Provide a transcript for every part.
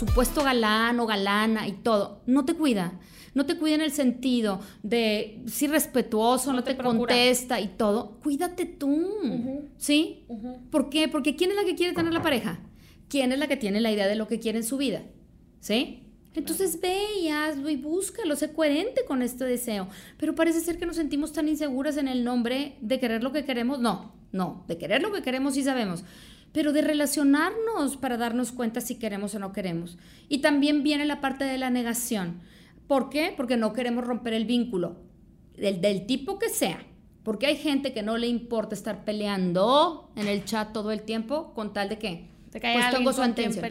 supuesto galán o galana y todo, no te cuida. No te cuida en el sentido de si respetuoso, no, te, contesta y todo. Cuídate tú. ¿Sí? ¿Por qué? Porque ¿quién es la que quiere tener la pareja? ¿Quién es la que tiene la idea de lo que quiere en su vida? ¿Sí? Entonces ve y hazlo y búscalo, sé coherente con este deseo. Pero parece ser que nos sentimos tan inseguras en el nombre de querer lo que queremos. No, no, de querer lo que queremos sí sabemos pero de relacionarnos para darnos cuenta si queremos o no queremos. Y también viene la parte de la negación. ¿Por qué? Porque no queremos romper el vínculo, del, del tipo que sea. Porque hay gente que no le importa estar peleando en el chat todo el tiempo con tal de que pues tengo su atención.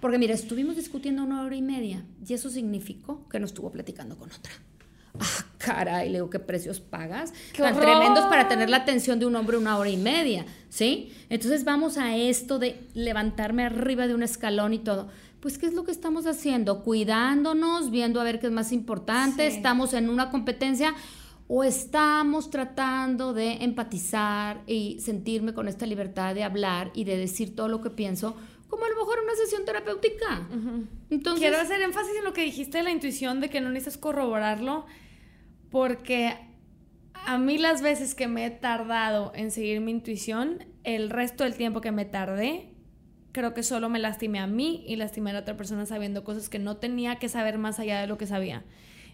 Porque mira, estuvimos discutiendo una hora y media y eso significó que no estuvo platicando con otra. Ah, caray, le digo, ¿qué precios pagas? Tan tremendos para tener la atención de un hombre una hora y media, ¿sí? Entonces vamos a esto de levantarme arriba de un escalón y todo. Pues, ¿qué es lo que estamos haciendo? Cuidándonos, viendo a ver qué es más importante, estamos en una competencia o estamos tratando de empatizar y sentirme con esta libertad de hablar y de decir todo lo que pienso como a lo mejor una sesión terapéutica. Entonces, Quiero hacer énfasis en lo que dijiste de la intuición, de que no necesitas corroborarlo porque a mí las veces que me he tardado en seguir mi intuición, el resto del tiempo que me tardé, creo que solo me lastimé a mí y lastimé a la otra persona sabiendo cosas que no tenía que saber más allá de lo que sabía.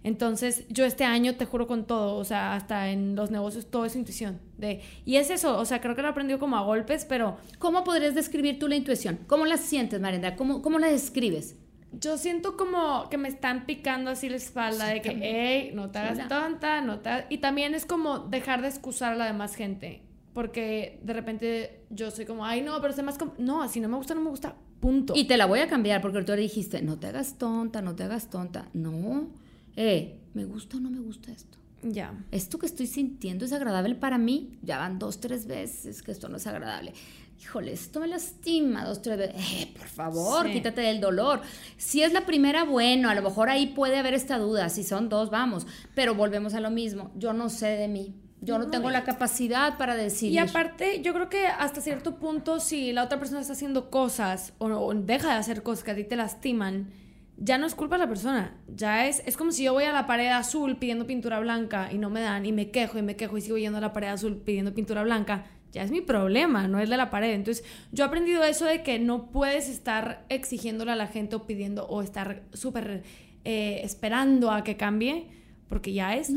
Entonces, yo este año te juro con todo, o sea, hasta en los negocios, todo es intuición. De, y es eso, o sea, creo que lo aprendido como a golpes, pero... ¿Cómo podrías describir tú la intuición? ¿Cómo la sientes, Marenda? ¿Cómo, cómo la describes? Yo siento como que me están picando así la espalda de que, hey, no te hagas tonta, no te Y también es como dejar de excusar a la demás gente. Porque de repente yo soy como, ay, no, pero sé más como, no, si no me gusta, no me gusta, punto. Y te la voy a cambiar porque tú le dijiste, no te hagas tonta, no te hagas tonta. No, eh, me gusta o no me gusta esto. Ya. Esto que estoy sintiendo es agradable para mí. Ya van dos, tres veces que esto no es agradable híjole, esto me lastima dos, tres veces. Eh, por favor, quítate del dolor. Si es la primera, bueno, a lo mejor ahí puede haber esta duda. Si son dos, vamos. Pero volvemos a lo mismo. Yo no sé de mí. Yo no, tengo la capacidad para decir. Y aparte, yo creo que hasta cierto punto, si la otra persona está haciendo cosas o, deja de hacer cosas que a ti te lastiman, ya no es culpa de la persona. Ya es, es como si yo voy a la pared azul pidiendo pintura blanca y no me dan y me quejo y me quejo y sigo yendo a la pared azul pidiendo pintura blanca ya es mi problema, no es de la pared. Entonces, yo he aprendido eso de que no puedes estar exigiéndole a la gente o pidiendo o estar súper eh, esperando a que cambie, porque ya es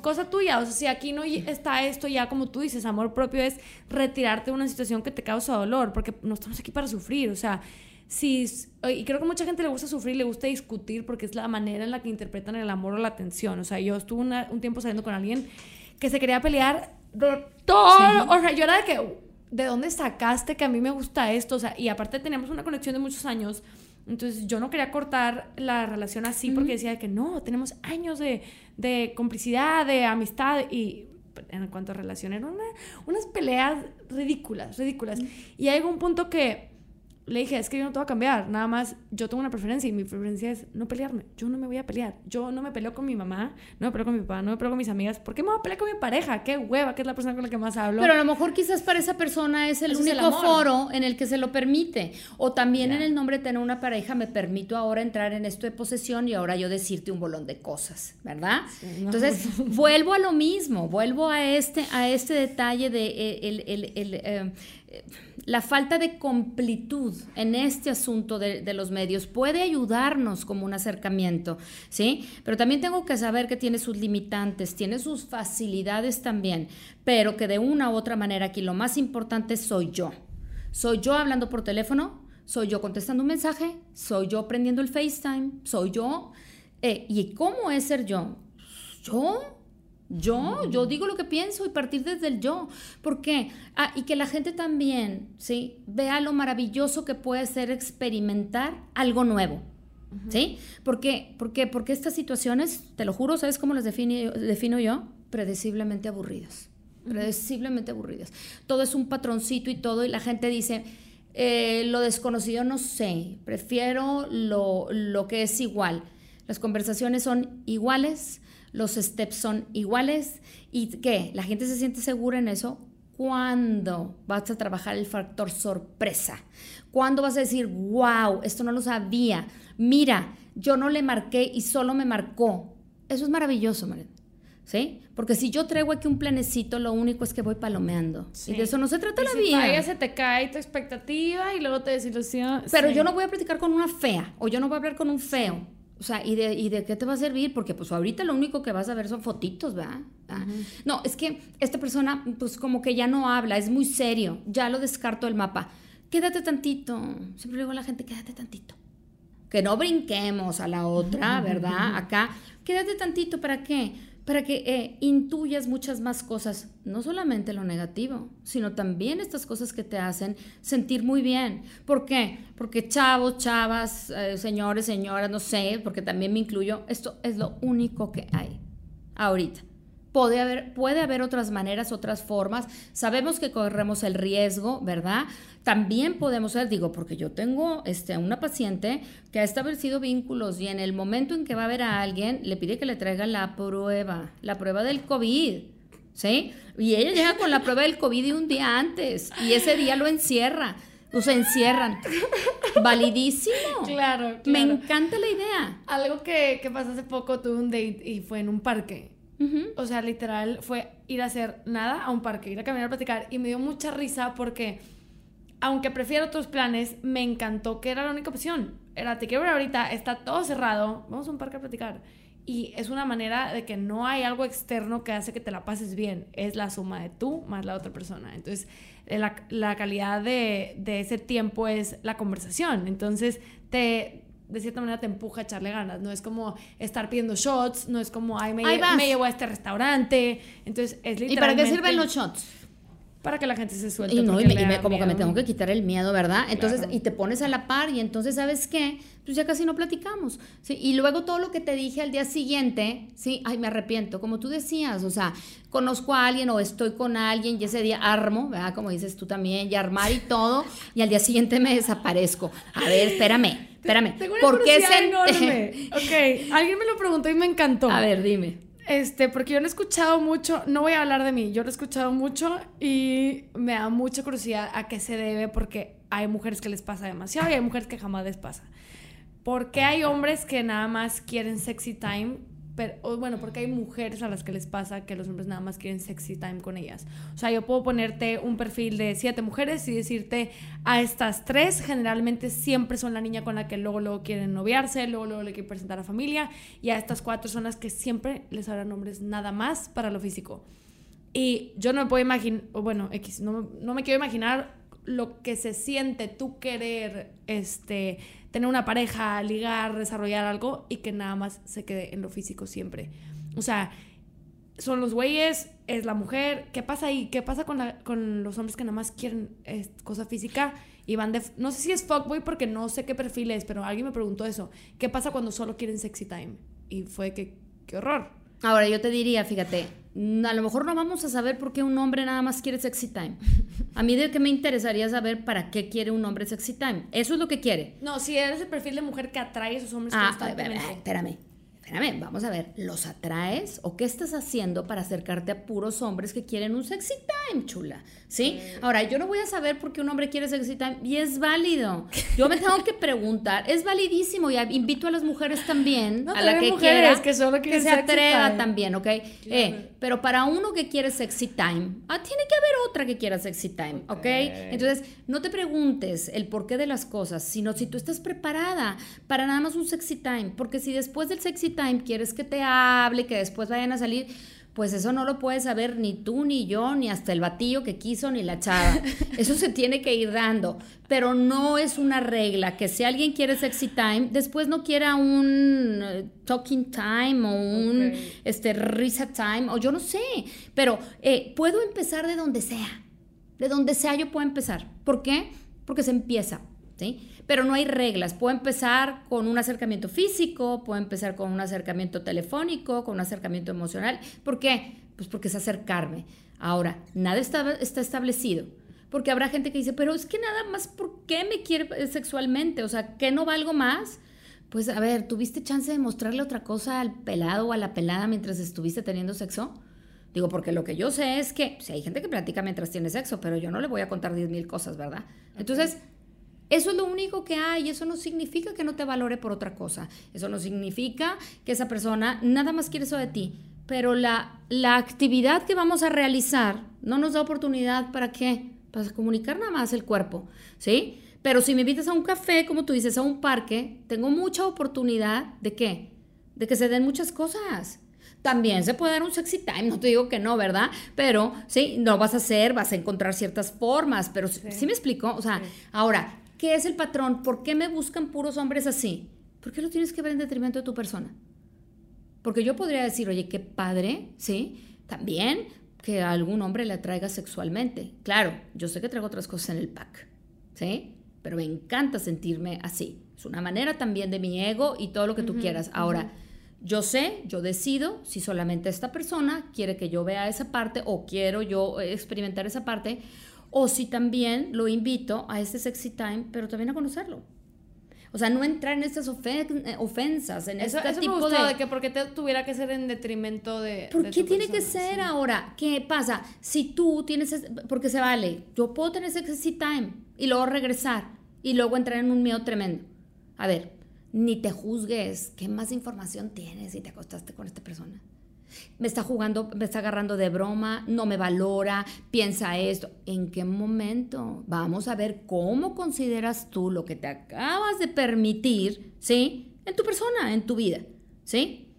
cosa, tuya. O sea, si aquí no está esto, ya como tú dices, amor propio es retirarte de una situación que te causa dolor, porque no estamos aquí para sufrir. O sea, si, y creo que mucha gente le gusta sufrir, le gusta discutir, porque es la manera en la que interpretan el amor o la atención. O sea, yo estuve un tiempo saliendo con alguien que se quería pelear de todo. O sea, yo era de que, ¿de dónde sacaste que a mí me gusta esto? O sea, y aparte teníamos una conexión de muchos años. Entonces yo no quería cortar la relación así porque decía que no, tenemos años de, de, complicidad, de amistad y en cuanto a relación eran unas peleas ridículas, ridículas. Y hay un punto que le dije, es que yo no te voy a cambiar, nada más yo tengo una preferencia y mi preferencia es no pelearme, yo no me voy a pelear, yo no me peleo con mi mamá, no me peleo con mi papá, no me peleo con mis amigas, ¿por qué me voy a pelear con mi pareja? Qué hueva, que es la persona con la que más hablo. Pero a lo mejor quizás para esa persona es el único foro en el que se lo permite, o también en el nombre de tener una pareja me permito ahora entrar en esto de posesión y ahora yo decirte un bolón de cosas, ¿verdad? Entonces, vuelvo a lo mismo, vuelvo a este, a este detalle de eh, el, el, el, eh, la falta de completud en este asunto de, los medios puede ayudarnos como un acercamiento, ¿sí? Pero también tengo que saber que tiene sus limitantes, tiene sus facilidades también, pero que de una u otra manera aquí lo más importante soy yo. Soy yo hablando por teléfono, soy yo contestando un mensaje, soy yo prendiendo el FaceTime, soy yo. Eh, ¿Y cómo es ser yo? Yo yo, yo digo lo que pienso y partir desde el yo. ¿Por qué? Ah, y que la gente también, ¿sí? Vea lo maravilloso que puede ser experimentar algo nuevo. ¿Sí? ¿Por qué? Porque, porque estas situaciones, te lo juro, ¿sabes cómo las defino, defino yo? Predeciblemente aburridas. Predeciblemente aburridas. Todo es un patroncito y todo, y la gente dice, eh, lo desconocido no sé, prefiero lo, lo que es igual. Las conversaciones son iguales, los steps son iguales y ¿qué? La gente se siente segura en eso ¿Cuándo vas a trabajar el factor sorpresa? ¿Cuándo vas a decir, wow, esto no lo sabía? Mira, yo no le marqué y solo me marcó. Eso es maravilloso, María. ¿Sí? Porque si yo traigo aquí un planecito, lo único es que voy palomeando. Y de eso no se trata la vida. Vaya, se te cae tu expectativa y luego te desilusiona. Pero yo no voy a platicar con una fea o yo no voy a hablar con un feo. O sea, ¿y de, ¿y de qué te va a servir? Porque pues ahorita lo único que vas a ver son fotitos, ¿verdad? Ah. No, es que esta persona pues como que ya no habla, es muy serio, ya lo descarto del mapa. Quédate tantito. Siempre digo a la gente, quédate tantito. Que no brinquemos a la otra, ¿verdad? Acá, quédate tantito, ¿para qué? Para que eh, intuyas muchas más cosas, no solamente lo negativo, sino también estas cosas que te hacen sentir muy bien. ¿Por qué? Porque chavos, chavas, eh, señores, señoras, no sé, porque también me incluyo, esto es lo único que hay ahorita. Puede haber, puede haber otras maneras, otras formas. Sabemos que corremos el riesgo, ¿verdad? También podemos ser, digo, porque yo tengo este, una paciente que ha establecido vínculos y en el momento en que va a ver a alguien, le pide que le traiga la prueba, la prueba del COVID. ¿Sí? Y ella llega con la prueba del COVID un día antes y ese día lo encierra. O se encierran. Validísimo. Claro, claro, Me encanta la idea. Algo que, que pasó hace poco, tuve un date y fue en un parque. O sea, literal fue ir a hacer nada a un parque, ir a caminar a platicar. Y me dio mucha risa porque, aunque prefiero otros planes, me encantó que era la única opción. Era, te quiero ver ahorita, está todo cerrado, vamos a un parque a platicar. Y es una manera de que no hay algo externo que hace que te la pases bien. Es la suma de tú más la otra persona. Entonces, la, la calidad de, de ese tiempo es la conversación. Entonces, te de cierta manera te empuja a echarle ganas. No es como estar pidiendo shots, no es como, ay, me, me llevo a este restaurante. Entonces, es literalmente... ¿Y para qué sirven los shots? Para que la gente se suelte. Y, no, y, me, como que me tengo que quitar el miedo, ¿verdad? Entonces, y te pones a la par y entonces, ¿sabes qué? Pues ya casi no platicamos. ¿sí? Y luego todo lo que te dije al día siguiente, sí, ay, me arrepiento, como tú decías, o sea, conozco a alguien o estoy con alguien y ese día armo, ¿verdad? Como dices tú también, y armar y todo, y al día siguiente me desaparezco. A ver, espérame Espérame. Tengo una ¿Por qué enorme. ok, alguien me lo preguntó y me encantó. A ver, dime. Este, porque yo lo he escuchado mucho, no voy a hablar de mí, yo lo he escuchado mucho y me da mucha curiosidad a qué se debe porque hay mujeres que les pasa demasiado y hay mujeres que jamás les pasa. ¿Por qué hay hombres que nada más quieren sexy time pero, bueno, porque hay mujeres a las que les pasa que los hombres nada más quieren sexy time con ellas. O sea, yo puedo ponerte un perfil de siete mujeres y decirte a estas tres, generalmente siempre son la niña con la que luego, luego quieren noviarse, luego, luego le quieren presentar a familia, y a estas cuatro son las que siempre les harán nombres nada más para lo físico. Y yo no me puedo imaginar, bueno, X, no, no me quiero imaginar lo que se siente tú querer este, tener una pareja, ligar, desarrollar algo y que nada más se quede en lo físico siempre. O sea, son los güeyes, es la mujer. ¿Qué pasa ahí? ¿Qué pasa con, con los hombres que nada más quieren cosa física y van de... No sé si es fuckboy porque no sé qué perfil es, pero alguien me preguntó eso. ¿Qué pasa cuando solo quieren sexy time? Y fue que, qué horror. Ahora yo te diría, fíjate, a lo mejor no vamos a saber por qué un hombre nada más quiere sexy time. A mí de qué me interesaría saber para qué quiere un hombre sexy time. Eso es lo que quiere. No, si eres el perfil de mujer que atrae a esos hombres ah, constantemente. espérame espérame, vamos a ver, ¿los atraes o qué estás haciendo para acercarte a puros hombres que quieren un sexy time, chula? ¿Sí? Ahora, yo no voy a saber por qué un hombre quiere sexy time y es válido. Yo me tengo que preguntar, es validísimo y invito a las mujeres también, a la que quiera, que, solo que se atreva también, ¿ok? Eh, pero para uno que quiere sexy time, ah, tiene que haber otra que quiera sexy time, ¿ok? Entonces, no te preguntes el porqué de las cosas, sino si tú estás preparada para nada más un sexy time, porque si después del sexy time quieres que te hable, que después vayan a salir, pues eso no lo puedes saber ni tú, ni yo, ni hasta el batillo que quiso, ni la chava. Eso se tiene que ir dando. Pero no es una regla que si alguien quiere sexy time, después no quiera un eh, talking time o un este, risa time, o yo no sé. Pero eh, puedo empezar de donde sea. De donde sea yo puedo empezar. ¿Por qué? Porque se empieza. ¿Sí? Pero no hay reglas. Puedo empezar con un acercamiento físico, puedo empezar con un acercamiento telefónico, con un acercamiento emocional. ¿Por qué? Pues porque es acercarme. Ahora, nada está, está establecido. Porque habrá gente que dice, pero es que nada más, ¿por qué me quiere sexualmente? O sea, ¿qué no valgo más? Pues a ver, ¿tuviste chance de mostrarle otra cosa al pelado o a la pelada mientras estuviste teniendo sexo? Digo, porque lo que yo sé es que si hay gente que platica mientras tiene sexo, pero yo no le voy a contar 10 mil cosas, ¿verdad? Entonces, eso es lo único que hay. Eso no significa que no te valore por otra cosa. Eso no significa que esa persona nada más quiere eso de ti. Pero la, la actividad que vamos a realizar no nos da oportunidad para qué? Para comunicar nada más el cuerpo, ¿sí? Pero si me invitas a un café, como tú dices, a un parque, tengo mucha oportunidad de qué? De que se den muchas cosas. También se puede dar un sexy time, no te digo que no, ¿verdad? Pero sí, lo vas a hacer, vas a encontrar ciertas formas, pero sí, me explico. O sea, ahora, ¿qué es el patrón? ¿Por qué me buscan puros hombres así? ¿Por qué lo tienes que ver en detrimento de tu persona? Porque yo podría decir, oye, qué padre, ¿sí? También que a algún hombre le atraiga sexualmente. Claro, yo sé que traigo otras cosas en el pack, ¿sí? Pero me encanta sentirme así. Es una manera también de mi ego y todo lo que tú quieras. Ahora, yo sé, yo decido si solamente esta persona quiere que yo vea esa parte o quiero yo experimentar esa parte, o si también lo invito a este sexy time, pero también a conocerlo. O sea, no entrar en estas ofensas, en eso, este eso tipo me de... de... que porque te tuviera que ser en detrimento de... ¿Por qué tiene que ser ahora? ¿Qué pasa? Si tú tienes... Porque se vale. Yo puedo tener sexy time y luego regresar y luego entrar en un miedo tremendo. A ver, ni te juzgues. ¿Qué más información tienes si te acostaste con esta persona? Me está jugando, me está agarrando de broma, no me valora, piensa esto. ¿En qué momento? Vamos a ver cómo consideras tú lo que te acabas de permitir, ¿sí? En tu persona, en tu vida, ¿sí?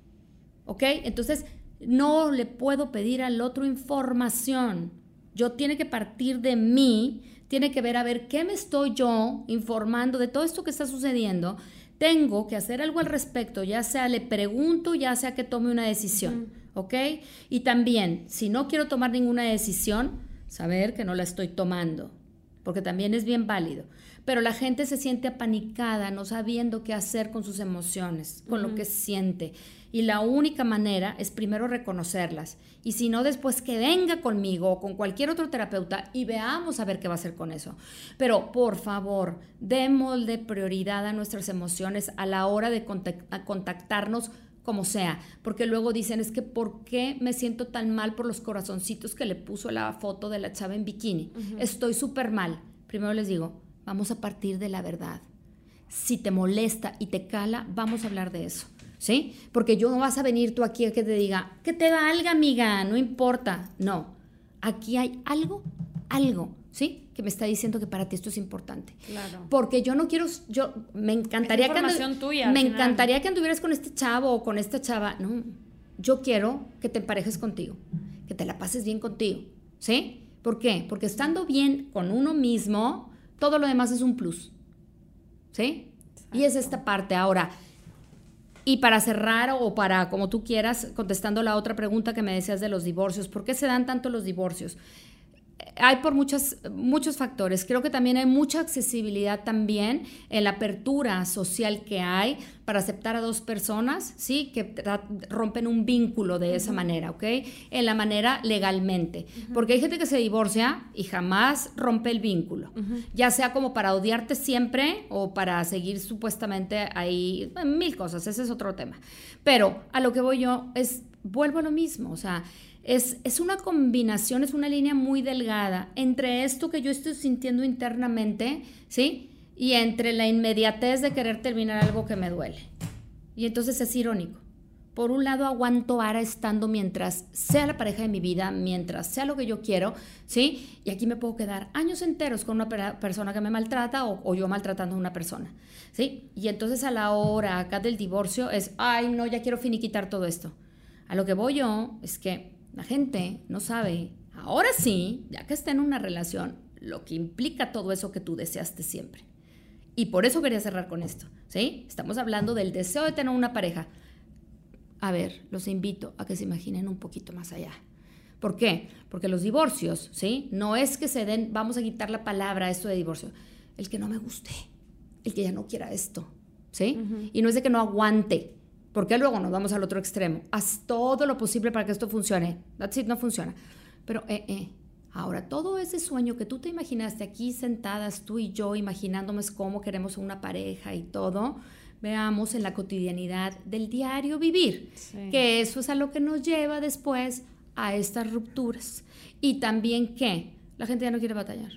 ¿Ok? Entonces, no le puedo pedir al otro información. Yo tiene que partir de mí, tiene que ver a ver qué me estoy yo informando de todo esto que está sucediendo tengo que hacer algo al respecto, ya sea le pregunto, ya sea que tome una decisión, ¿ok? Y también, si no quiero tomar ninguna decisión, saber que no la estoy tomando, porque también es bien válido. Pero la gente se siente apanicada, no sabiendo qué hacer con sus emociones, con lo que siente. Y la única manera es primero reconocerlas. Y si no, después que venga conmigo o con cualquier otro terapeuta y veamos a ver qué va a hacer con eso. Pero por favor, démosle prioridad a nuestras emociones a la hora de contactarnos como sea, porque luego dicen, es que ¿por qué me siento tan mal por los corazoncitos que le puso la foto de la chava en bikini? Estoy súper mal. Primero les digo, vamos a partir de la verdad. Si te molesta y te cala, vamos a hablar de eso. ¿sí? Porque yo no vas a venir tú aquí a que te diga, que te valga, amiga, no importa. No, aquí hay algo, algo, ¿sí? Que me está diciendo que para ti esto es importante. Claro. Porque yo no quiero, yo me encantaría que tuya, me encantaría que anduvieras con este chavo o con esta chava. No, yo quiero que te emparejes contigo, que te la pases bien contigo, ¿sí? ¿Por qué? Porque estando bien con uno mismo, todo lo demás es un plus, ¿sí? Y es esta parte. Ahora, y para cerrar o para, como tú quieras, contestando la otra pregunta que me decías de los divorcios, ¿por qué se dan tanto los divorcios? Hay por muchos, muchos factores. Creo que también hay mucha accesibilidad también en la apertura social que hay para aceptar a dos personas, ¿sí? Que rompen un vínculo de esa manera, ¿ok? En la manera legalmente. Porque hay gente que se divorcia y jamás rompe el vínculo. Ya sea como para odiarte siempre o para seguir supuestamente ahí, mil cosas, ese es otro tema. Pero a lo que voy yo es, vuelvo a lo mismo, o sea, es, una combinación, es una línea muy delgada entre esto que yo estoy sintiendo internamente, ¿sí? Y entre la inmediatez de querer terminar algo que me duele. Y entonces es irónico. Por un lado aguanto ahora estando mientras sea la pareja de mi vida, mientras sea lo que yo quiero, ¿sí? Y aquí me puedo quedar años enteros con una persona que me maltrata o, o, yo maltratando a una persona, ¿sí? Y entonces a la hora acá del divorcio es, ay, no, ya quiero finiquitar todo esto. A lo que voy yo es que la gente no sabe, ahora sí, ya que está en una relación, lo que implica todo eso que tú deseaste siempre. Y por eso quería cerrar con esto, ¿sí? Estamos hablando del deseo de tener una pareja. A ver, los invito a que se imaginen un poquito más allá. ¿Por qué? Porque los divorcios, ¿sí? No es que se den, vamos a quitar la palabra esto de divorcio, el que no me guste, el que ya no quiera esto, ¿sí? Y no es de que no aguante, porque luego nos vamos al otro extremo. Haz todo lo posible para que esto funcione. That's it, no funciona. Pero, eh, eh. Ahora, todo ese sueño que tú te imaginaste aquí sentadas, tú y yo, imaginándonos cómo queremos una pareja y todo, veamos en la cotidianidad del diario vivir. Que eso es a lo que nos lleva después a estas rupturas. Y también que la gente ya no quiere batallar.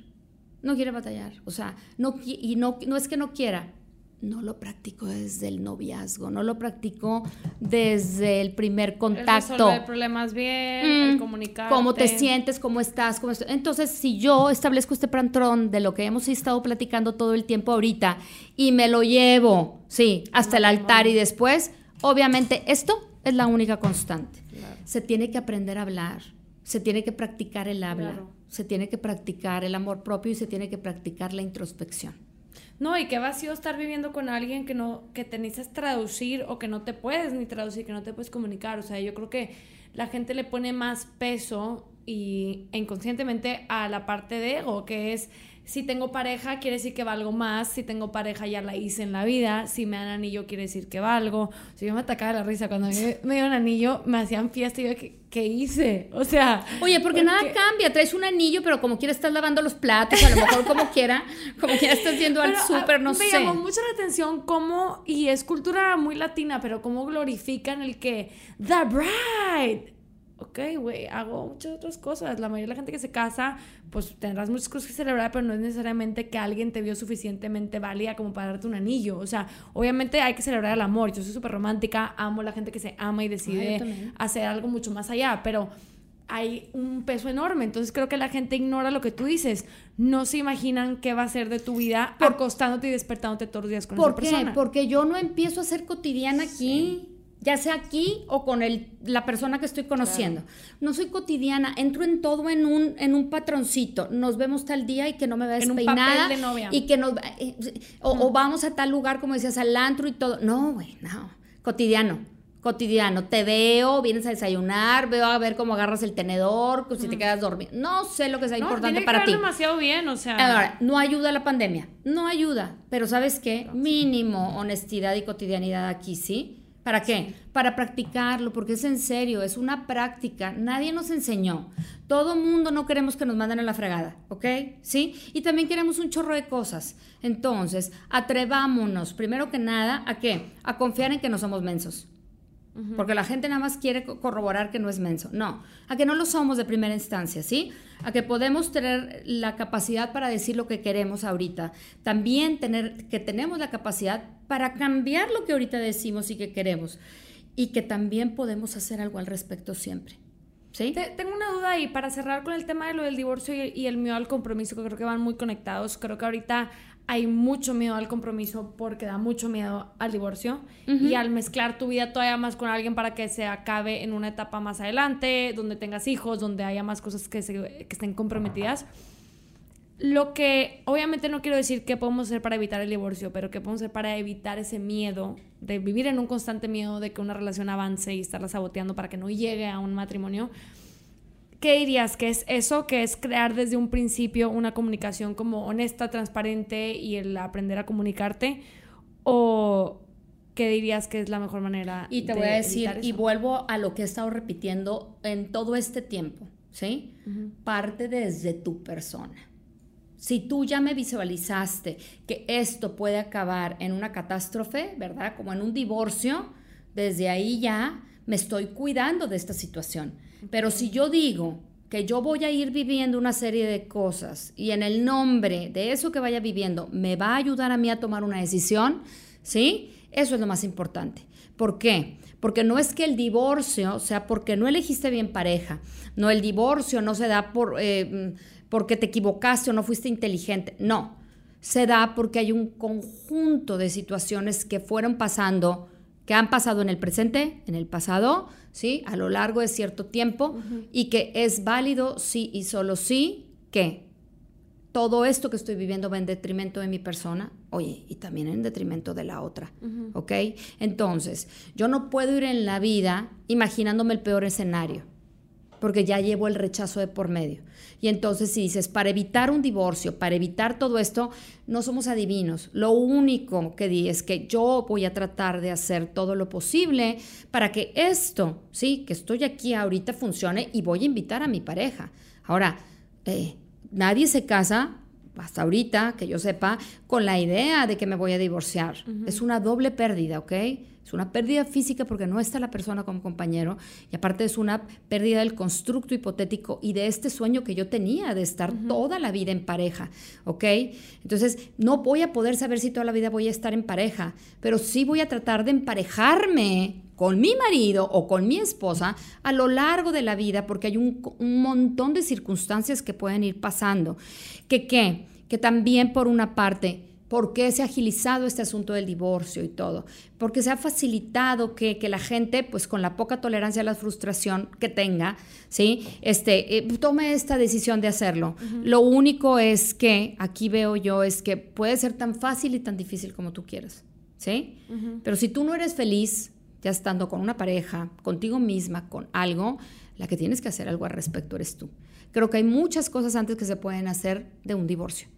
No quiere batallar. O sea, no, y no, no es que no quiera, no lo practico desde el noviazgo, no lo practico desde el primer contacto. El resolver problemas bien, el mm, comunicar. Cómo te sientes, cómo estás, cómo Entonces, si yo establezco este patrón de lo que hemos estado platicando todo el tiempo ahorita y me lo llevo, sí, hasta el altar y después, obviamente esto es la única constante. Se tiene que aprender a hablar, se tiene que practicar el habla, se tiene que practicar el amor propio y se tiene que practicar la introspección. No, y qué vacío estar viviendo con alguien que no, que te necesitas traducir o que no te puedes ni traducir, que no te puedes comunicar. O sea, yo creo que la gente le pone más peso y inconscientemente a la parte de ego, que es si tengo pareja, quiere decir que valgo más. Si tengo pareja, ya la hice en la vida. Si me dan anillo, quiere decir que valgo. Si yo me atacaba la risa cuando me, me dieron anillo, me hacían fiesta y yo, ¿qué, ¿qué hice? O sea. Oye, porque, nada cambia. Traes un anillo, pero como quiera estás lavando los platos, a lo mejor como quiera, como quiera estás yendo al súper, no sé. Me llamó mucho la atención cómo, y es cultura muy latina, pero cómo glorifican el que, The Bride ok, güey, hago muchas otras cosas. La mayoría de la gente que se casa, pues tendrás muchas cosas que celebrar, pero no es necesariamente que alguien te vio suficientemente válida como para darte un anillo. O sea, obviamente hay que celebrar el amor. Yo soy súper romántica, amo a la gente que se ama y decide hacer algo mucho más allá, pero hay un peso enorme. Entonces creo que la gente ignora lo que tú dices. No se imaginan qué va a ser de tu vida acostándote y despertándote todos los días con ¿Por esa qué? persona. Porque yo no empiezo a ser cotidiana aquí ya sea aquí o con el, la persona que estoy conociendo. No soy cotidiana, entro en todo en un, en un patroncito. Nos vemos tal día y que no me veas peinada. De novia. Y que nos, eh, o, vamos a tal lugar, como decías, al antro y todo. No, güey, no. Cotidiano. Cotidiano. Te veo, vienes a desayunar, veo a ver cómo agarras el tenedor, si te quedas dormido. No sé lo que sea importante para ti. demasiado bien, o sea. Ahora, no ayuda la pandemia. No ayuda. Pero ¿sabes qué? Mínimo honestidad y cotidianidad aquí, ¿sí? ¿Para qué? Para practicarlo, porque es en serio, es una práctica. Nadie nos enseñó. Todo mundo no queremos que nos manden a la fregada, ¿ok? ¿Sí? Y también queremos un chorro de cosas. Entonces, atrevámonos, primero que nada, ¿a qué? A confiar en que no somos mensos. Porque la gente nada más quiere corroborar que no es menso. No, a que no lo somos de primera instancia, ¿sí? A que podemos tener la capacidad para decir lo que queremos ahorita. También tener que tenemos la capacidad para cambiar lo que ahorita decimos y que queremos. Y que también podemos hacer algo al respecto siempre. ¿Sí? tengo una duda ahí para cerrar con el tema de lo del divorcio y, y el miedo al compromiso, que creo que van muy conectados. Creo que ahorita hay mucho miedo al compromiso porque da mucho miedo al divorcio y al mezclar tu vida todavía más con alguien para que se acabe en una etapa más adelante, donde tengas hijos, donde haya más cosas que, que estén comprometidas. Lo que obviamente no quiero decir qué podemos hacer para evitar el divorcio, pero qué podemos hacer para evitar ese miedo de vivir en un constante miedo de que una relación avance y estarla saboteando para que no llegue a un matrimonio ¿Qué dirías que es eso, que es crear desde un principio una comunicación como honesta, transparente y el aprender a comunicarte? ¿O qué dirías que es la mejor manera? Y te voy a decir, y vuelvo a lo que he estado repitiendo en todo este tiempo, ¿sí? Parte desde tu persona. Si tú ya me visualizaste que esto puede acabar en una catástrofe, ¿verdad? Como en un divorcio, desde ahí ya me estoy cuidando de esta situación pero si yo digo que yo voy a ir viviendo una serie de cosas y en el nombre de eso que vaya viviendo me va a ayudar a mí a tomar una decisión, ¿sí? Eso es lo más importante. ¿Por qué? Porque no es que el divorcio sea porque no elegiste bien pareja, no el divorcio no se da por, eh, porque te equivocaste o no fuiste inteligente, no, se da porque hay un conjunto de situaciones que fueron pasando, que han pasado en el presente, en el pasado, ¿sí? A lo largo de cierto tiempo y que es válido sí y solo sí que todo esto que estoy viviendo va en detrimento de mi persona, oye, y también en detrimento de la otra, ¿ok? Entonces, yo no puedo ir en la vida imaginándome el peor escenario porque ya llevo el rechazo de por medio. Y entonces si dices, para evitar un divorcio, para evitar todo esto, no somos adivinos. Lo único que di es que yo voy a tratar de hacer todo lo posible para que esto, sí, que estoy aquí ahorita funcione y voy a invitar a mi pareja. Ahora, eh, nadie se casa hasta ahorita, que yo sepa, con la idea de que me voy a divorciar. Es una doble pérdida, ¿ok? Es una pérdida física porque no está la persona como compañero y aparte es una pérdida del constructo hipotético y de este sueño que yo tenía de estar toda la vida en pareja, ¿ok? Entonces no voy a poder saber si toda la vida voy a estar en pareja, pero sí voy a tratar de emparejarme con mi marido o con mi esposa a lo largo de la vida porque hay un, un montón de circunstancias que pueden ir pasando. ¿Que qué? Que también por una parte ¿Por qué se ha agilizado este asunto del divorcio y todo? Porque se ha facilitado que, la gente, pues con la poca tolerancia a la frustración que tenga, ¿sí? Este, eh, tome esta decisión de hacerlo. Lo único es que, aquí veo yo, es que puede ser tan fácil y tan difícil como tú quieras, ¿sí? Pero si tú no eres feliz, ya estando con una pareja, contigo misma, con algo, la que tienes que hacer algo al respecto eres tú. Creo que hay muchas cosas antes que se pueden hacer de un divorcio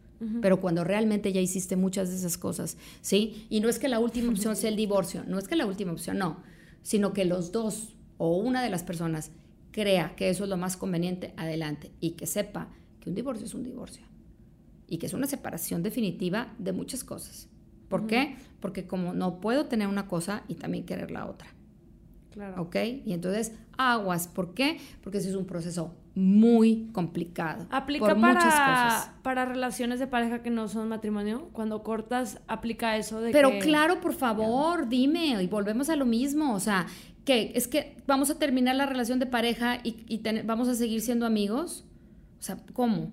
pero cuando realmente ya hiciste muchas de esas cosas, ¿sí? Y no es que la última opción sea el divorcio, no es que la última opción, no, sino que los dos o una de las personas crea que eso es lo más conveniente, adelante, y que sepa que un divorcio es un divorcio y que es una separación definitiva de muchas cosas. ¿Por qué? Porque como no puedo tener una cosa y también querer la otra. Claro. ¿Ok? Y entonces, aguas. ¿Por qué? Porque ese es un proceso muy complicado. ¿Aplica para, para relaciones de pareja que no son matrimonio? Cuando cortas, aplica eso de Pero claro, por favor, dime, y volvemos a lo mismo. O sea, que es que vamos a terminar la relación de pareja y, vamos a seguir siendo amigos. O sea, ¿cómo?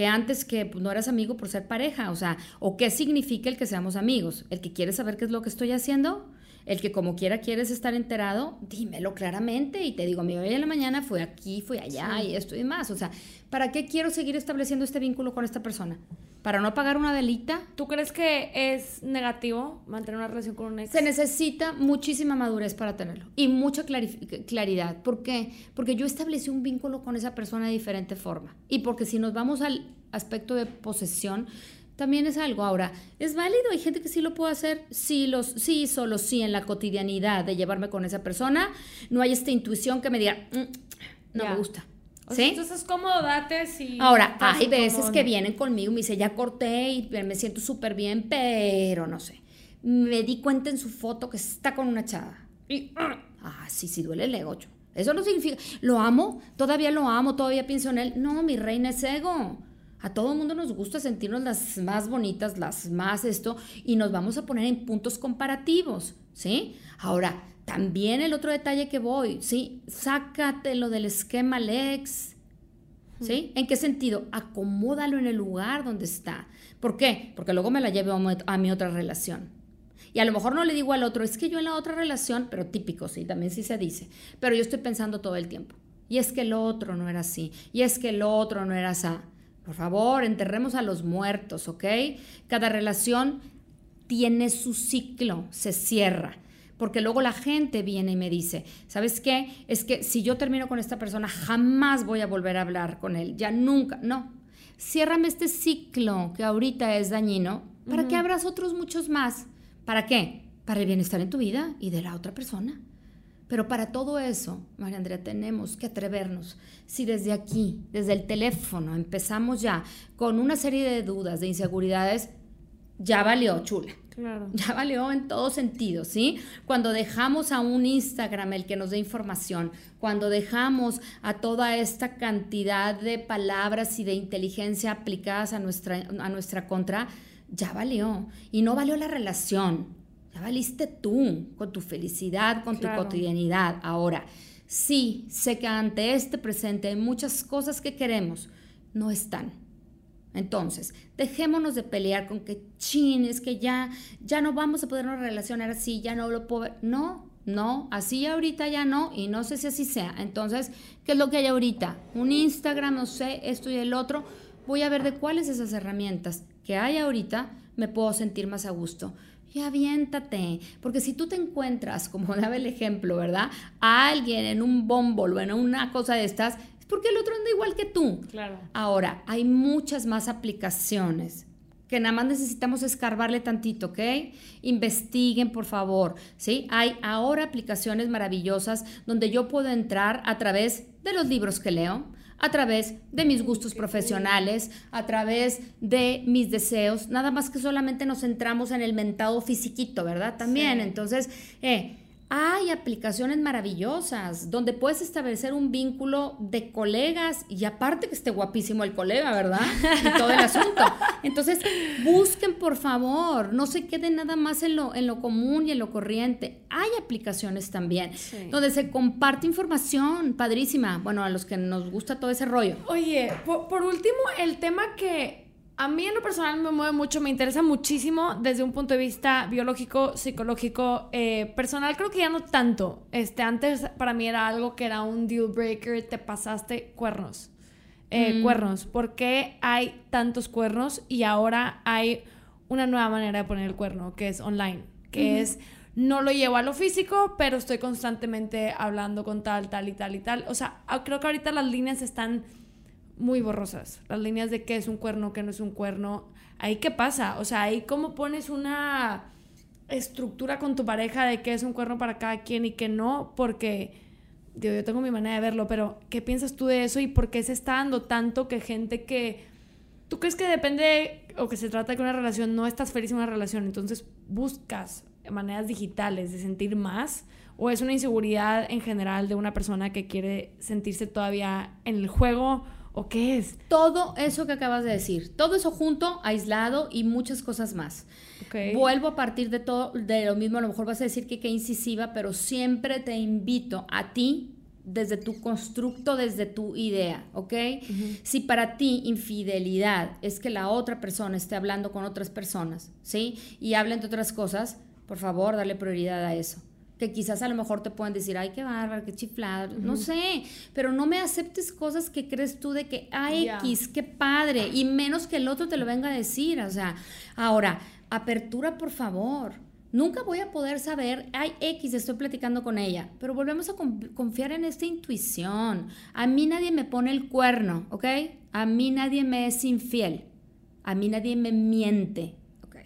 Que antes que pues, no eras amigo por ser pareja. O sea, ¿o qué significa el que seamos amigos? ¿El que quiere saber qué es lo que estoy haciendo? El que como quiera quieres estar enterado, dímelo claramente y te digo, mi bebé en la mañana fue aquí, fue allá y esto y más. O sea, ¿para qué quiero seguir estableciendo este vínculo con esta persona? ¿Para no pagar una delita? ¿Tú crees que es negativo mantener una relación con un ex? Se necesita muchísima madurez para tenerlo y mucha claridad. ¿Por qué? Porque yo establecí un vínculo con esa persona de diferente forma. Y porque si nos vamos al aspecto de posesión, también es algo. Ahora, ¿es válido? Hay gente que sí lo puede hacer. Sí, los, sí, solo sí en la cotidianidad de llevarme con esa persona. No hay esta intuición que me diga, mm, no me gusta. ¿Sí? entonces, cómodo, date si. Ahora, hay veces que vienen conmigo y me dice, ya corté y me siento súper bien, pero no sé. Me di cuenta en su foto que está con una chava. Y, ah, sí, sí, duele el ego. Eso no significa, lo amo, todavía lo amo, todavía pienso en él. No, mi reina es ego. A todo el mundo nos gusta sentirnos las más bonitas, las más esto, y nos vamos a poner en puntos comparativos, ¿sí? Ahora, también el otro detalle que voy, ¿sí? Sácatelo del esquema Lex, ¿sí? ¿En qué sentido? Acomódalo en el lugar donde está. ¿Por qué? Porque luego me la llevo a mi otra relación. Y a lo mejor no le digo al otro, es que yo en la otra relación, pero típico, sí, también sí se dice, pero yo estoy pensando todo el tiempo. Y es que el otro no era así, y es que el otro no era así. Por favor, enterremos a los muertos, ¿ok? Cada relación tiene su ciclo, se cierra. Porque luego la gente viene y me dice, ¿sabes qué? Es que si yo termino con esta persona, jamás voy a volver a hablar con él, ya nunca. No, ciérrame este ciclo que ahorita es dañino para que abras otros muchos más. ¿Para qué? Para el bienestar en tu vida y de la otra persona. Pero para todo eso, María Andrea, tenemos que atrevernos. Si desde aquí, desde el teléfono, empezamos ya con una serie de dudas, de inseguridades, ya valió, chula. Claro. Ya valió en todo sentido, ¿sí? Cuando dejamos a un Instagram el que nos dé información, cuando dejamos a toda esta cantidad de palabras y de inteligencia aplicadas a nuestra, a nuestra contra, ya valió. Y no valió la relación, ya valiste tú con tu felicidad, con tu cotidianidad. Ahora, sí, sé que ante este presente hay muchas cosas que queremos, no están. Entonces, dejémonos de pelear con que chin, es que ya, ya no vamos a podernos relacionar así, ya no lo puedo. No, no, así ahorita ya no, y no sé si así sea. Entonces, ¿qué es lo que hay ahorita? Un Instagram, no sé, esto y el otro. Voy a ver de cuáles esas herramientas que hay ahorita me puedo sentir más a gusto y aviéntate. Porque si tú te encuentras, como daba el ejemplo, ¿verdad? A alguien en un bombol o en una cosa de estas, es porque el otro anda igual que tú. Claro. Ahora, hay muchas más aplicaciones que nada más necesitamos escarbarle tantito, ¿ok? Investiguen, por favor, ¿sí? Hay ahora aplicaciones maravillosas donde yo puedo entrar a través de los libros que leo, a través de mis gustos profesionales, a través de mis deseos, nada más que solamente nos centramos en el mentado fisiquito, ¿verdad? También, entonces, eh, hay aplicaciones maravillosas donde puedes establecer un vínculo de colegas y aparte que esté guapísimo el colega, ¿verdad? Y todo el asunto. Entonces, busquen por favor, no se queden nada más en lo, en lo común y en lo corriente. Hay aplicaciones también donde se comparte información padrísima. Bueno, a los que nos gusta todo ese rollo. Oye, por último, el tema que a mí en lo personal me mueve mucho, me interesa muchísimo desde un punto de vista biológico, psicológico, eh, personal creo que ya no tanto. Este, antes para mí era algo que era un deal breaker, te pasaste cuernos. Eh, mm. Cuernos. ¿Por qué hay tantos cuernos y ahora hay una nueva manera de poner el cuerno, que es online? Que es, no lo llevo a lo físico, pero estoy constantemente hablando con tal, tal y tal y tal. O sea, creo que ahorita las líneas están muy borrosas. Las líneas de qué es un cuerno, qué no es un cuerno. Ahí qué pasa. O sea, ahí cómo pones una estructura con tu pareja de qué es un cuerno para cada quien y qué no, porque yo tengo mi manera de verlo, pero ¿qué piensas tú de eso y por qué se está dando tanto que gente que tú crees que depende o que se trata de que una relación no estás feliz en una relación, entonces buscas maneras digitales de sentir más o es una inseguridad en general de una persona que quiere sentirse todavía en el juego ¿O qué es? Todo eso que acabas de decir, todo eso junto, aislado y muchas cosas más. Vuelvo a partir de todo, de lo mismo, a lo mejor vas a decir que qué incisiva, pero siempre te invito a ti desde tu constructo, desde tu idea, ¿ok? Si para ti infidelidad es que la otra persona esté hablando con otras personas, ¿sí? Y hablen de otras cosas, por favor, dale prioridad a eso que quizás a lo mejor te pueden decir, ay, qué bárbaro, qué chiflado, no sé, pero no me aceptes cosas que crees tú de que, ay, X, qué padre, y menos que el otro te lo venga a decir, o sea, ahora, apertura, por favor. Nunca voy a poder saber, ay, X, estoy platicando con ella, pero volvemos a confiar en esta intuición. A mí nadie me pone el cuerno, ¿ok? A mí nadie me es infiel. A mí nadie me miente, ¿ok?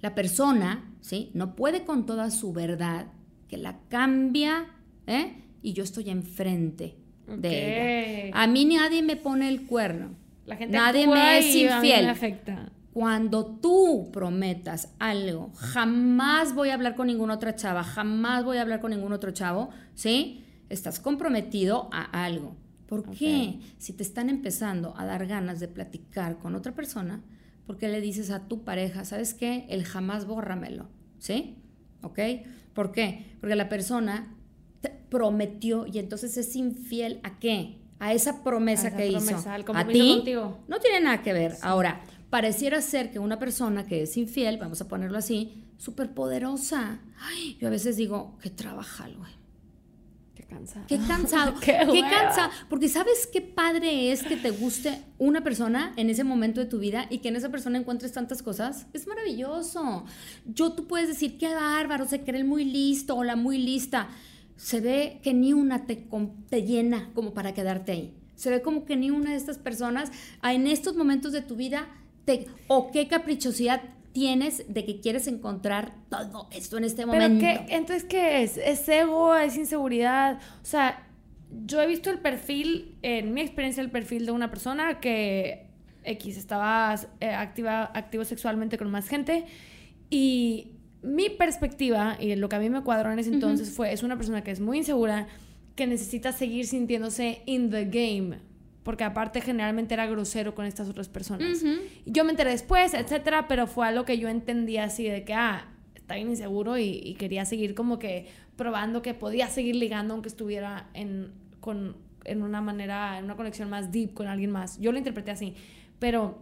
La persona, ¿sí? No puede con toda su verdad que la cambia ¿eh? y yo estoy enfrente de ella. A mí nadie me pone el cuerno. La gente nadie me es infiel. Me afecta. Cuando tú prometas algo, jamás voy a hablar con ninguna otra chava, jamás voy a hablar con ningún otro chavo, ¿sí? Estás comprometido a algo. ¿Por qué? Si te están empezando a dar ganas de platicar con otra persona, ¿por qué le dices a tu pareja, ¿sabes qué? El jamás bórramelo, ¿sí? ¿Ok? ¿Por qué? Porque la persona prometió y entonces es infiel a qué? A esa promesa que hizo. a ti no tiene nada que ver. Ahora, pareciera ser que una persona que es infiel, vamos a ponerlo así, súper poderosa. yo a veces digo, qué trabaja, güey. Qué cansado. Qué cansado. qué, cansado. Porque sabes qué padre es que te guste una persona en ese momento de tu vida y que en esa persona encuentres tantas cosas. Es maravilloso. Yo tú puedes decir, qué bárbaro, se cree muy listo o la muy lista. Se ve que ni una te, te llena como para quedarte ahí. Se ve como que ni una de estas personas en estos momentos de tu vida te, o qué caprichosidad tienes de que quieres encontrar todo esto en este momento. ¿Pero qué, entonces, ¿qué es? ¿Es ego? ¿Es inseguridad? O sea, yo he visto el perfil, en mi experiencia, el perfil de una persona que X estaba eh, activa, activo sexualmente con más gente y mi perspectiva y lo que a mí me cuadró en ese entonces fue, es una persona que es muy insegura, que necesita seguir sintiéndose in the game porque aparte generalmente era grosero con estas otras personas. Yo me enteré después, etcétera, pero fue algo que yo entendía así de que, ah, está bien inseguro y, quería seguir como que probando que podía seguir ligando aunque estuviera en, con, en una manera, en una conexión más deep con alguien más. Yo lo interpreté así, pero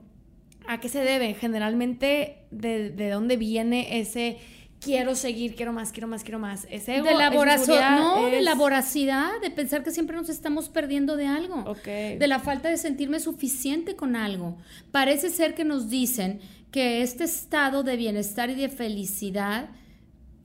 ¿a qué se debe? Generalmente, ¿de, de dónde viene ese quiero seguir, quiero más, quiero más, quiero más. Es ego, de la no, de la voracidad, de pensar que siempre nos estamos perdiendo de algo. De la falta de sentirme suficiente con algo. Parece ser que nos dicen que este estado de bienestar y de felicidad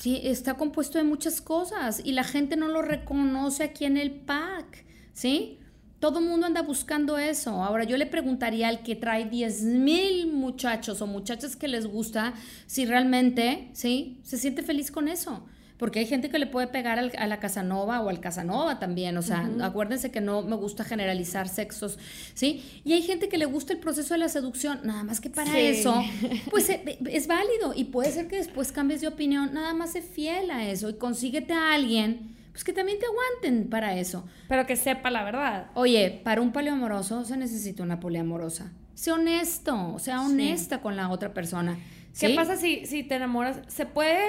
está compuesto de muchas cosas y la gente no lo reconoce aquí en el pack, ¿sí? Todo el mundo anda buscando eso. Ahora yo le preguntaría al que trae 10 mil muchachos o muchachas que les gusta si realmente, ¿sí? Se siente feliz con eso. porque hay gente que le puede pegar a la Casanova o al Casanova también, o sea, acuérdense que no me gusta generalizar sexos, ¿sí? Y hay gente que le gusta el proceso de la seducción, nada más que para eso, pues eh, es válido y puede ser que después cambies de opinión, nada más sé fiel a eso y consíguete a alguien pues que también te aguanten para eso. Pero que sepa la verdad. Oye, para un poliamoroso se necesita una poliamorosa. Sé honesto, sea honesta con la otra persona. ¿Qué pasa si, si te enamoras? ¿Se puede?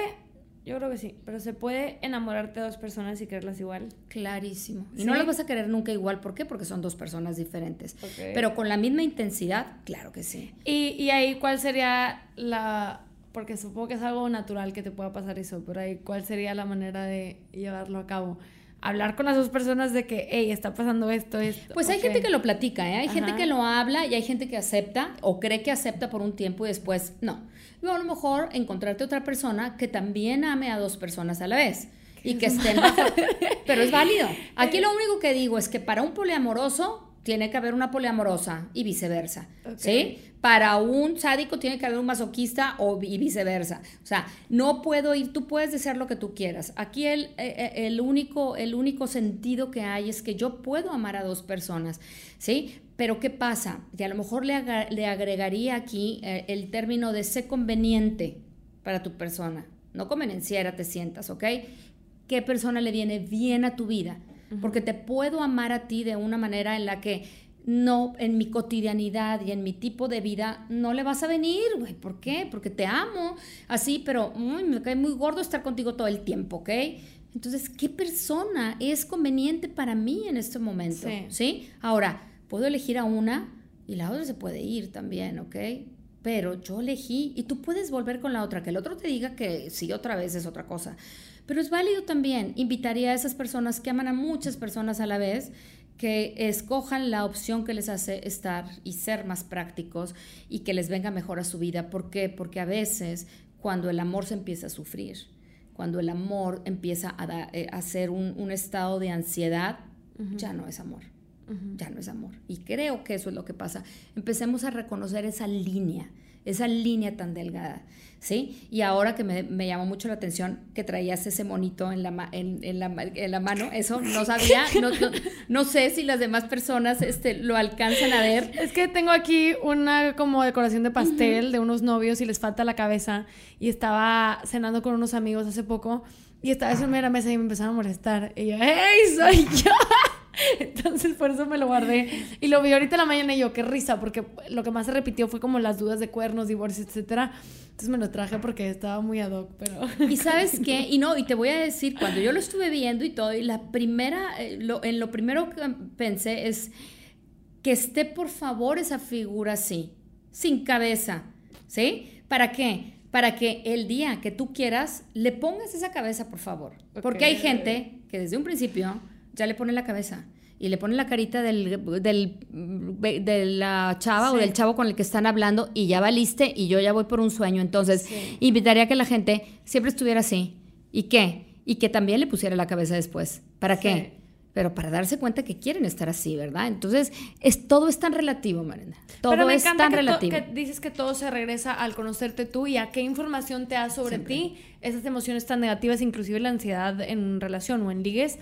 Yo creo que sí, pero ¿se puede enamorarte de dos personas y quererlas igual? Clarísimo. Y no las vas a querer nunca igual. ¿Por qué? Porque son dos personas diferentes. Pero con la misma intensidad, claro que sí. ¿Y, y ahí cuál sería la porque supongo que es algo natural que te pueda pasar eso, pero ahí, ¿cuál sería la manera de llevarlo a cabo? Hablar con las dos personas de que, hey, está pasando esto, esto. Pues hay gente que lo platica, ¿eh? Hay gente que lo habla y hay gente que acepta o cree que acepta por un tiempo y después no. Y a lo mejor encontrarte otra persona que también ame a dos personas a la vez y que estén bajo... Pero es válido. Aquí lo único que digo es que para un poliamoroso tiene que haber una poliamorosa y viceversa, ¿sí? Para un sádico tiene que haber un masoquista o y viceversa. O sea, no puedo ir, tú puedes desear lo que tú quieras. Aquí el, eh, eh, el, único, el único sentido que hay es que yo puedo amar a dos personas, ¿sí? Pero ¿qué pasa? Que a lo mejor le, le agregaría aquí eh, el término de ser conveniente para tu persona. No convenenciera te sientas, ¿ok? ¿Qué persona le viene bien a tu vida? Porque te puedo amar a ti de una manera en la que no, en mi cotidianidad y en mi tipo de vida, no le vas a venir, güey. ¿Por qué? Porque te amo, así, pero me cae muy gordo estar contigo todo el tiempo, ¿ok? Entonces, ¿qué persona es conveniente para mí en este momento? ¿Sí? Ahora, puedo elegir a una y la otra se puede ir también, ¿ok? Pero yo elegí y tú puedes volver con la otra, que el otro te diga que sí, otra vez es otra cosa. Pero es válido también. Invitaría a esas personas que aman a muchas personas a la vez que escojan la opción que les hace estar y ser más prácticos y que les venga mejor a su vida. ¿Por qué? Porque a veces cuando el amor se empieza a sufrir, cuando el amor empieza a, eh, ser un, estado de ansiedad, ya no es amor. Ya no es amor. Y creo que eso es lo que pasa. Empecemos a reconocer esa línea, esa línea tan delgada. ¿Sí? Y ahora que me, me, llamó mucho la atención que traías ese monito en la, en, en la, en la mano, eso no sabía, no, no, sé si las demás personas este, lo alcanzan a ver. Es que tengo aquí una como decoración de pastel de unos novios y les falta la cabeza y estaba cenando con unos amigos hace poco y estaba en la mesa y me empezaron a molestar y yo, ¡hey, soy yo! Entonces por eso me lo guardé. Y lo vi ahorita en la mañana y yo, qué risa, porque lo que más se repitió fue como las dudas de cuernos, divorcios, etcétera. Entonces me lo traje porque estaba muy ad hoc, pero... Y sabes qué, y no, y te voy a decir, cuando yo lo estuve viendo y todo, y la primera, eh, lo, en lo primero que pensé es que esté por favor esa figura así, sin cabeza, ¿sí? ¿Para qué? Para que el día que tú quieras le pongas esa cabeza, por favor. Porque hay gente que desde un principio ya le pone la cabeza y le pone la carita del, del de la chava o del chavo con el que están hablando y ya valiste y yo ya voy por un sueño. Entonces, invitaría a que la gente siempre estuviera así. ¿Y qué? Y que también le pusiera la cabeza después. ¿Para qué? Pero para darse cuenta que quieren estar así, ¿verdad? Entonces, es, todo es tan relativo, Marina. Todo es tan relativo. Que dices que todo se regresa al conocerte tú y a qué información te da sobre ti, esas emociones tan negativas, inclusive la ansiedad en relación o en ligues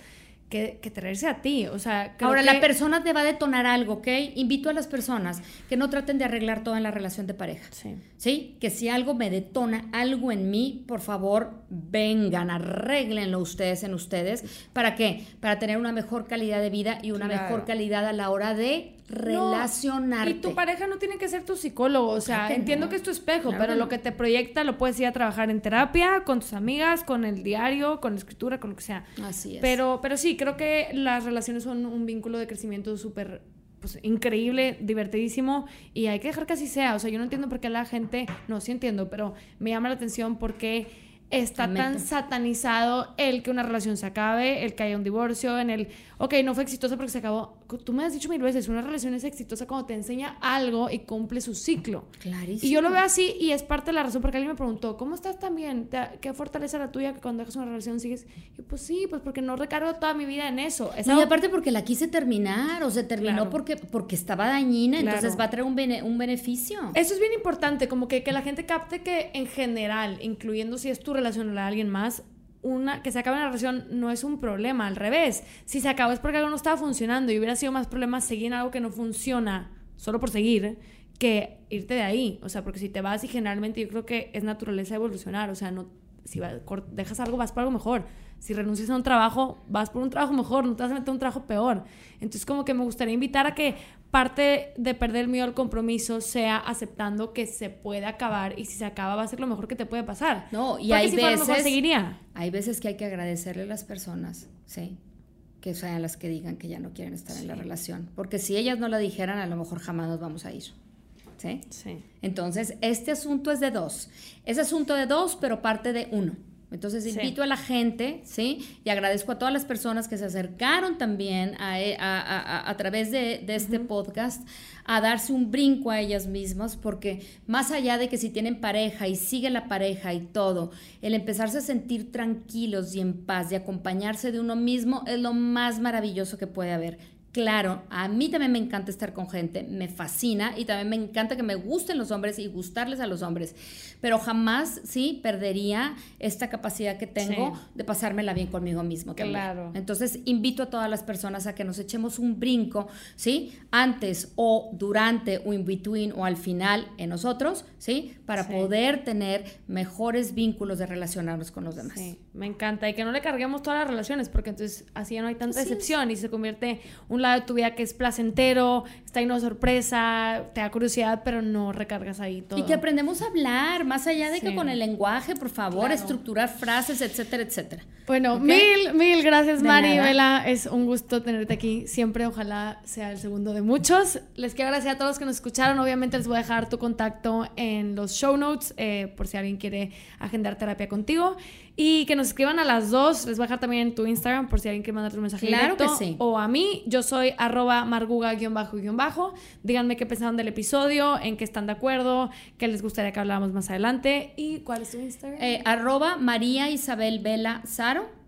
que, que, traerse a ti. O sea, Ahora, la persona te va a detonar algo, ¿ok? Invito a las personas que no traten de arreglar todo en la relación de pareja. Sí. ¿Sí? Que si algo me detona, algo en mí, por favor, vengan, arréglenlo ustedes en ustedes. ¿Para qué? Para tener una mejor calidad de vida y una mejor calidad a la hora de relacionarte. y tu pareja no tiene que ser tu psicólogo, o sea, entiendo que es tu espejo, pero lo que te proyecta lo puedes ir a trabajar en terapia, con tus amigas, con el diario, con la escritura, con lo que sea. Así es. Pero, pero sí, creo que las relaciones son un vínculo de crecimiento súper pues, increíble, divertidísimo y hay que dejar que así sea. O sea, yo no entiendo por qué la gente, no, sí entiendo, pero me llama la atención porque está tan satanizado el que una relación se acabe, el que haya un divorcio, en el, ok, no fue exitosa porque se acabó. Tú me has dicho mil veces, una relación es exitosa cuando te enseña algo y cumple su ciclo. Clarísimo. Y yo lo veo así y es parte de la razón porque alguien me preguntó, ¿cómo estás también? ¿Qué fortaleza la tuya que cuando dejas una relación sigues? Y pues sí, pues porque no recargo toda mi vida en eso. y aparte porque la quise terminar, o se terminó porque, porque estaba dañina, entonces va a traer un, un beneficio. Eso es bien importante, como que, que la gente capte que en general, incluyendo si es tu relación a alguien más, una, que se acabe una relación no es un problema, al revés. Si se acabó es porque algo no estaba funcionando y hubiera sido más problema seguir en algo que no funciona solo por seguir que irte de ahí. O sea, porque si te vas y generalmente yo creo que es naturaleza evolucionar. O sea, no, si dejas algo, vas por algo mejor. Si renuncias a un trabajo, vas por un trabajo mejor, no te vas a meter a un trabajo peor. Entonces, como que me gustaría invitar a que parte de perder el miedo al compromiso sea aceptando que se puede acabar y si se acaba va a ser lo mejor que te puede pasar. No, y hay veces seguiría. Hay veces que hay que agradecerle a las personas, sí, que sean las que digan que ya no quieren estar en la relación, porque si ellas no la dijeran, a lo mejor jamás nos vamos a ir. ¿Sí? Sí. Entonces, este asunto es de dos. Es asunto de dos, pero parte de uno. Entonces invito a la gente, ¿sí? Y agradezco a todas las personas que se acercaron también a, e, través de, este podcast a darse un brinco a ellas mismas, porque más allá de que si tienen pareja y sigue la pareja y todo, el empezarse a sentir tranquilos y en paz y acompañarse de uno mismo es lo más maravilloso que puede haber. Claro, a mí también me encanta estar con gente, me fascina y también me encanta que me gusten los hombres y gustarles a los hombres, pero jamás, sí, perdería esta capacidad que tengo de pasármela bien conmigo mismo. Claro. Entonces, invito a todas las personas a que nos echemos un brinco, ¿sí? Antes o durante o in between o al final en nosotros, ¿sí? Para poder tener mejores vínculos de relacionarnos con los demás. Sí, me encanta. Y que no le carguemos todas las relaciones, porque entonces así ya no hay tanta decepción y se convierte un lado de tu vida que es placentero, está ahí una sorpresa, te da curiosidad, pero no recargas ahí todo. Y que aprendemos a hablar, más allá de que con el lenguaje, por favor, estructurar frases, etcétera, etcétera. Bueno, mil, mil gracias, Mari Vela. Es un gusto tenerte aquí. Siempre, ojalá sea el segundo de muchos. Les quiero agradecer a todos los que nos escucharon. Obviamente, les voy a dejar tu contacto en los show notes eh, por si alguien quiere agendar terapia contigo. Y que nos escriban a las dos. Les voy a dejar también en tu Instagram por si alguien quiere mandar un mensaje claro Que sí. O a mí. Yo soy arroba marguga-bajo-bajo. Díganme qué pensaron del episodio, en qué están de acuerdo, qué les gustaría que habláramos más adelante. ¿Y cuál es tu Instagram? Eh, arroba María Isabel Vela Saro.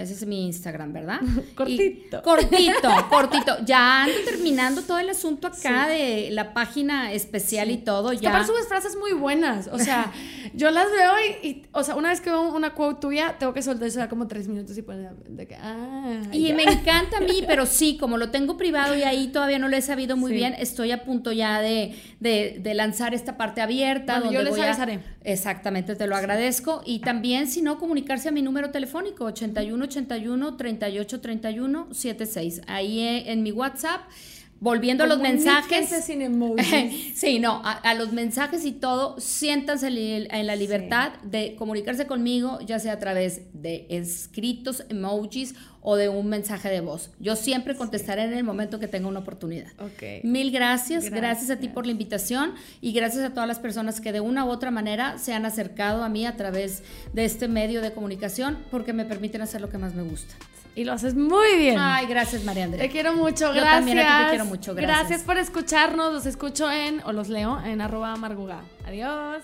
Ese es mi Instagram, ¿verdad? cortito. cortito, cortito. Ya ando terminando todo el asunto acá de la página especial y todo. Ya. Aparte subes frases muy buenas. O sea, yo las veo y, o sea, una vez que veo una quote tuya, tengo que soltar eso como tres minutos y poner de que, ah, Y me encanta a mí, pero sí, como lo tengo privado y ahí todavía no lo he sabido muy bien, estoy a punto ya de, de, lanzar esta parte abierta. donde yo les avisaré. Exactamente, te lo agradezco. Y también, si no, comunicarse a mi número telefónico, 81 81 38 31 76. Ahí eh, en mi WhatsApp. Volviendo a los mensajes. Sin sí, no, a, los mensajes y todo, siéntanse en la libertad de comunicarse conmigo, ya sea a través de escritos, emojis o de un mensaje de voz. Yo siempre contestaré en el momento que tenga una oportunidad. Mil gracias, gracias, a ti por la invitación y gracias a todas las personas que de una u otra manera se han acercado a mí a través de este medio de comunicación porque me permiten hacer lo que más me gusta. Y lo haces muy bien. Ay, gracias, María Andrea. Te quiero mucho, Yo gracias. También a ti te quiero mucho, gracias. Gracias por escucharnos. Los escucho en, o los leo en arroba marguga. Adiós.